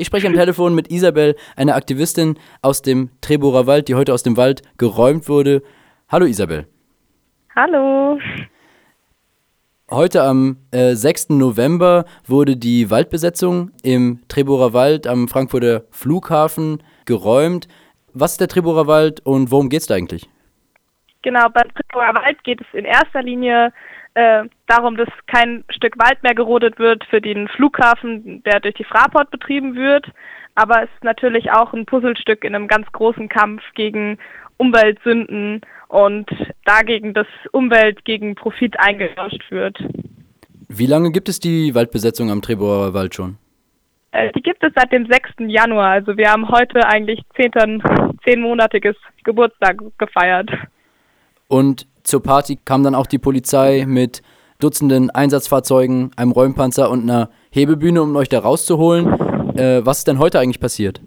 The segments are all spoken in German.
Ich spreche am Telefon mit Isabel, einer Aktivistin aus dem Treborer Wald, die heute aus dem Wald geräumt wurde. Hallo Isabel. Hallo. Heute am äh, 6. November wurde die Waldbesetzung im Treborer Wald am Frankfurter Flughafen geräumt. Was ist der Treborer Wald und worum geht es da eigentlich? Genau, beim Treborer Wald geht es in erster Linie äh, darum, dass kein Stück Wald mehr gerodet wird für den Flughafen, der durch die Fraport betrieben wird. Aber es ist natürlich auch ein Puzzlestück in einem ganz großen Kampf gegen Umweltsünden und dagegen, dass Umwelt gegen Profit eingetauscht wird. Wie lange gibt es die Waldbesetzung am Treborer Wald schon? Äh, die gibt es seit dem 6. Januar. Also wir haben heute eigentlich zehn, zehnmonatiges Geburtstag gefeiert. Und zur Party kam dann auch die Polizei mit Dutzenden Einsatzfahrzeugen, einem Räumpanzer und einer Hebebühne, um euch da rauszuholen. Äh, was ist denn heute eigentlich passiert?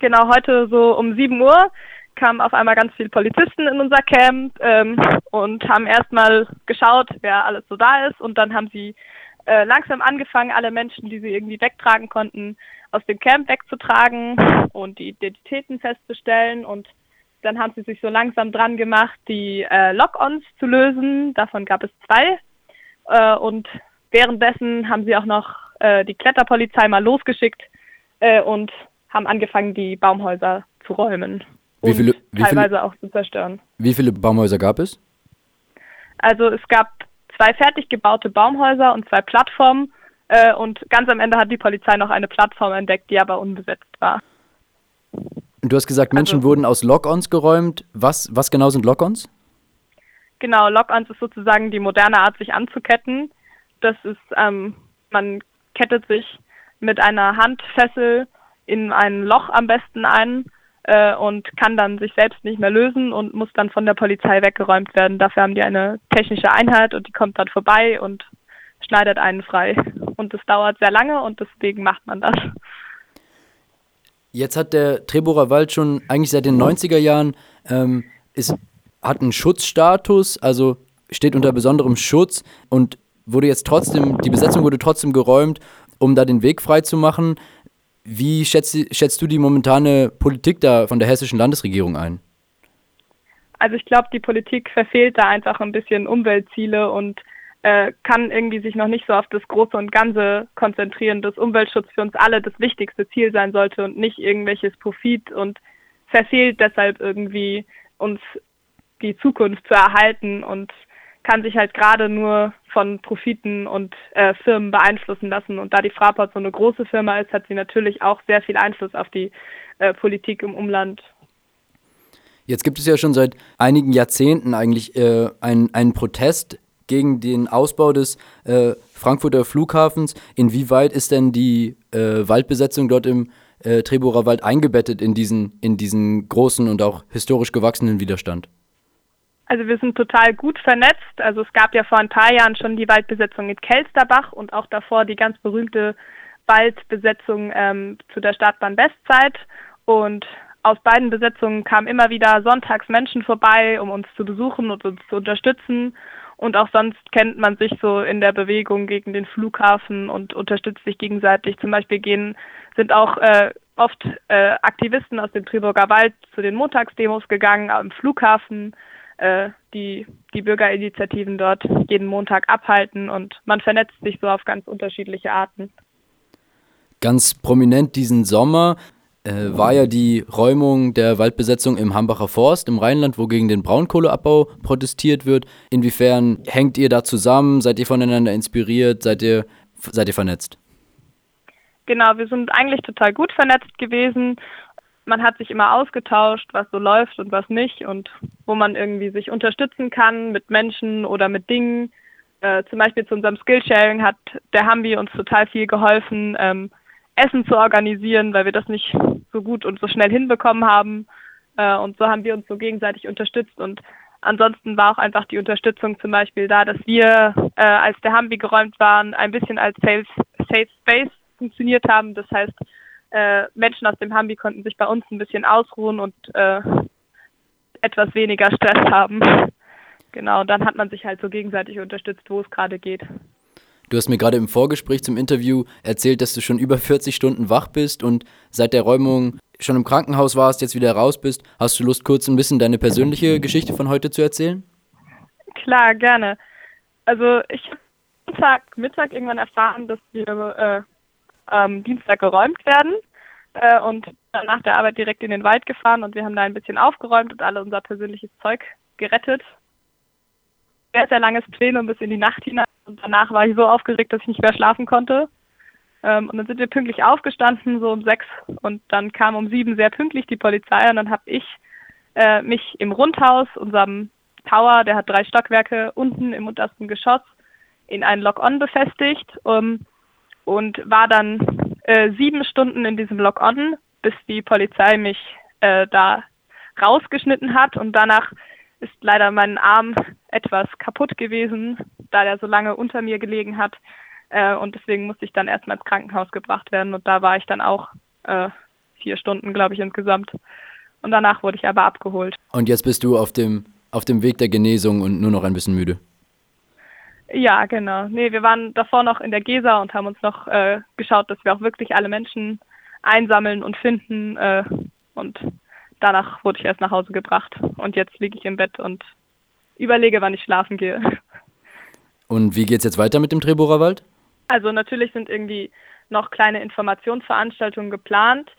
Genau, heute so um 7 Uhr kamen auf einmal ganz viele Polizisten in unser Camp ähm, und haben erstmal geschaut, wer alles so da ist und dann haben sie äh, langsam angefangen, alle Menschen, die sie irgendwie wegtragen konnten, aus dem Camp wegzutragen und die Identitäten festzustellen und dann haben sie sich so langsam dran gemacht, die äh, Lock-ons zu lösen. Davon gab es zwei. Äh, und währenddessen haben sie auch noch äh, die Kletterpolizei mal losgeschickt äh, und haben angefangen, die Baumhäuser zu räumen. Wie viele, wie teilweise viele, auch zu zerstören. Wie viele Baumhäuser gab es? Also es gab zwei fertig gebaute Baumhäuser und zwei Plattformen. Äh, und ganz am Ende hat die Polizei noch eine Plattform entdeckt, die aber unbesetzt war. Du hast gesagt, Menschen also, wurden aus Lock-ons geräumt. Was, was genau sind Lock-ons? Genau, Lock-ons ist sozusagen die moderne Art, sich anzuketten. Das ist, ähm, man kettet sich mit einer Handfessel in ein Loch am besten ein äh, und kann dann sich selbst nicht mehr lösen und muss dann von der Polizei weggeräumt werden. Dafür haben die eine technische Einheit und die kommt dann vorbei und schneidet einen frei. Und das dauert sehr lange und deswegen macht man das. Jetzt hat der Treborer Wald schon eigentlich seit den 90er Jahren ähm, ist, hat einen Schutzstatus, also steht unter besonderem Schutz und wurde jetzt trotzdem, die Besetzung wurde trotzdem geräumt, um da den Weg frei zu machen. Wie schätzt, schätzt du die momentane Politik da von der hessischen Landesregierung ein? Also ich glaube, die Politik verfehlt da einfach ein bisschen Umweltziele und äh, kann irgendwie sich noch nicht so auf das Große und Ganze konzentrieren, dass Umweltschutz für uns alle das wichtigste Ziel sein sollte und nicht irgendwelches Profit und verfehlt deshalb irgendwie uns die Zukunft zu erhalten und kann sich halt gerade nur von Profiten und äh, Firmen beeinflussen lassen. Und da die Fraport so eine große Firma ist, hat sie natürlich auch sehr viel Einfluss auf die äh, Politik im Umland. Jetzt gibt es ja schon seit einigen Jahrzehnten eigentlich äh, einen, einen Protest gegen den Ausbau des äh, Frankfurter Flughafens. Inwieweit ist denn die äh, Waldbesetzung dort im äh, Treborer Wald eingebettet in diesen, in diesen großen und auch historisch gewachsenen Widerstand? Also wir sind total gut vernetzt. Also es gab ja vor ein paar Jahren schon die Waldbesetzung in Kelsterbach und auch davor die ganz berühmte Waldbesetzung ähm, zu der Startbahn Westzeit. Und aus beiden Besetzungen kamen immer wieder sonntags Menschen vorbei, um uns zu besuchen und uns zu unterstützen. Und auch sonst kennt man sich so in der Bewegung gegen den Flughafen und unterstützt sich gegenseitig. Zum Beispiel gehen, sind auch äh, oft äh, Aktivisten aus dem Triburger Wald zu den Montagsdemos gegangen am Flughafen, äh, die die Bürgerinitiativen dort jeden Montag abhalten und man vernetzt sich so auf ganz unterschiedliche Arten. Ganz prominent diesen Sommer äh, war ja die Räumung der Waldbesetzung im Hambacher Forst im Rheinland, wo gegen den Braunkohleabbau protestiert wird. Inwiefern hängt ihr da zusammen? Seid ihr voneinander inspiriert? Seid ihr, seid ihr vernetzt? Genau, wir sind eigentlich total gut vernetzt gewesen. Man hat sich immer ausgetauscht, was so läuft und was nicht und wo man irgendwie sich unterstützen kann mit Menschen oder mit Dingen. Äh, zum Beispiel zu unserem Skillsharing hat der Hambi uns total viel geholfen. Ähm, Essen zu organisieren, weil wir das nicht so gut und so schnell hinbekommen haben. Äh, und so haben wir uns so gegenseitig unterstützt. Und ansonsten war auch einfach die Unterstützung zum Beispiel da, dass wir, äh, als der Hambi geräumt waren, ein bisschen als Safe, Space funktioniert haben. Das heißt, äh, Menschen aus dem Hambi konnten sich bei uns ein bisschen ausruhen und äh, etwas weniger Stress haben. Genau, dann hat man sich halt so gegenseitig unterstützt, wo es gerade geht. Du hast mir gerade im Vorgespräch zum Interview erzählt, dass du schon über 40 Stunden wach bist und seit der Räumung schon im Krankenhaus warst, jetzt wieder raus bist. Hast du Lust, kurz ein bisschen deine persönliche Geschichte von heute zu erzählen? Klar, gerne. Also ich habe Montag Mittag irgendwann erfahren, dass wir äh, am Dienstag geräumt werden äh, und nach der Arbeit direkt in den Wald gefahren und wir haben da ein bisschen aufgeräumt und alle unser persönliches Zeug gerettet. Sehr, sehr langes Plenum bis in die Nacht hinein und danach war ich so aufgeregt, dass ich nicht mehr schlafen konnte. Ähm, und dann sind wir pünktlich aufgestanden, so um sechs. Und dann kam um sieben sehr pünktlich die Polizei. Und dann habe ich äh, mich im Rundhaus, unserem Tower, der hat drei Stockwerke, unten im untersten Geschoss in einen Lock-on befestigt um, und war dann äh, sieben Stunden in diesem Lock-on, bis die Polizei mich äh, da rausgeschnitten hat. Und danach ist leider mein Arm etwas kaputt gewesen, da der so lange unter mir gelegen hat. Äh, und deswegen musste ich dann erstmal ins Krankenhaus gebracht werden. Und da war ich dann auch äh, vier Stunden, glaube ich, insgesamt. Und danach wurde ich aber abgeholt. Und jetzt bist du auf dem, auf dem Weg der Genesung und nur noch ein bisschen müde. Ja, genau. Nee, wir waren davor noch in der Gesa und haben uns noch äh, geschaut, dass wir auch wirklich alle Menschen einsammeln und finden. Äh, und danach wurde ich erst nach Hause gebracht. Und jetzt liege ich im Bett und überlege, wann ich schlafen gehe. Und wie geht's jetzt weiter mit dem Treborer Wald? Also natürlich sind irgendwie noch kleine Informationsveranstaltungen geplant.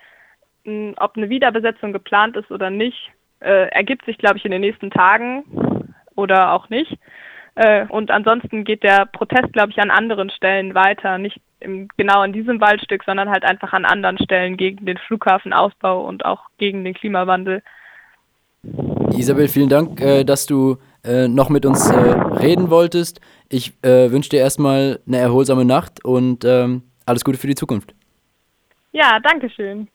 Hm, ob eine Wiederbesetzung geplant ist oder nicht, äh, ergibt sich, glaube ich, in den nächsten Tagen oder auch nicht. Äh, und ansonsten geht der Protest, glaube ich, an anderen Stellen weiter. Nicht im, genau in diesem Waldstück, sondern halt einfach an anderen Stellen gegen den Flughafenausbau und auch gegen den Klimawandel. Isabel, vielen Dank, äh, dass du äh, noch mit uns äh, reden wolltest. Ich äh, wünsche dir erstmal eine erholsame Nacht und ähm, alles Gute für die Zukunft. Ja, danke schön.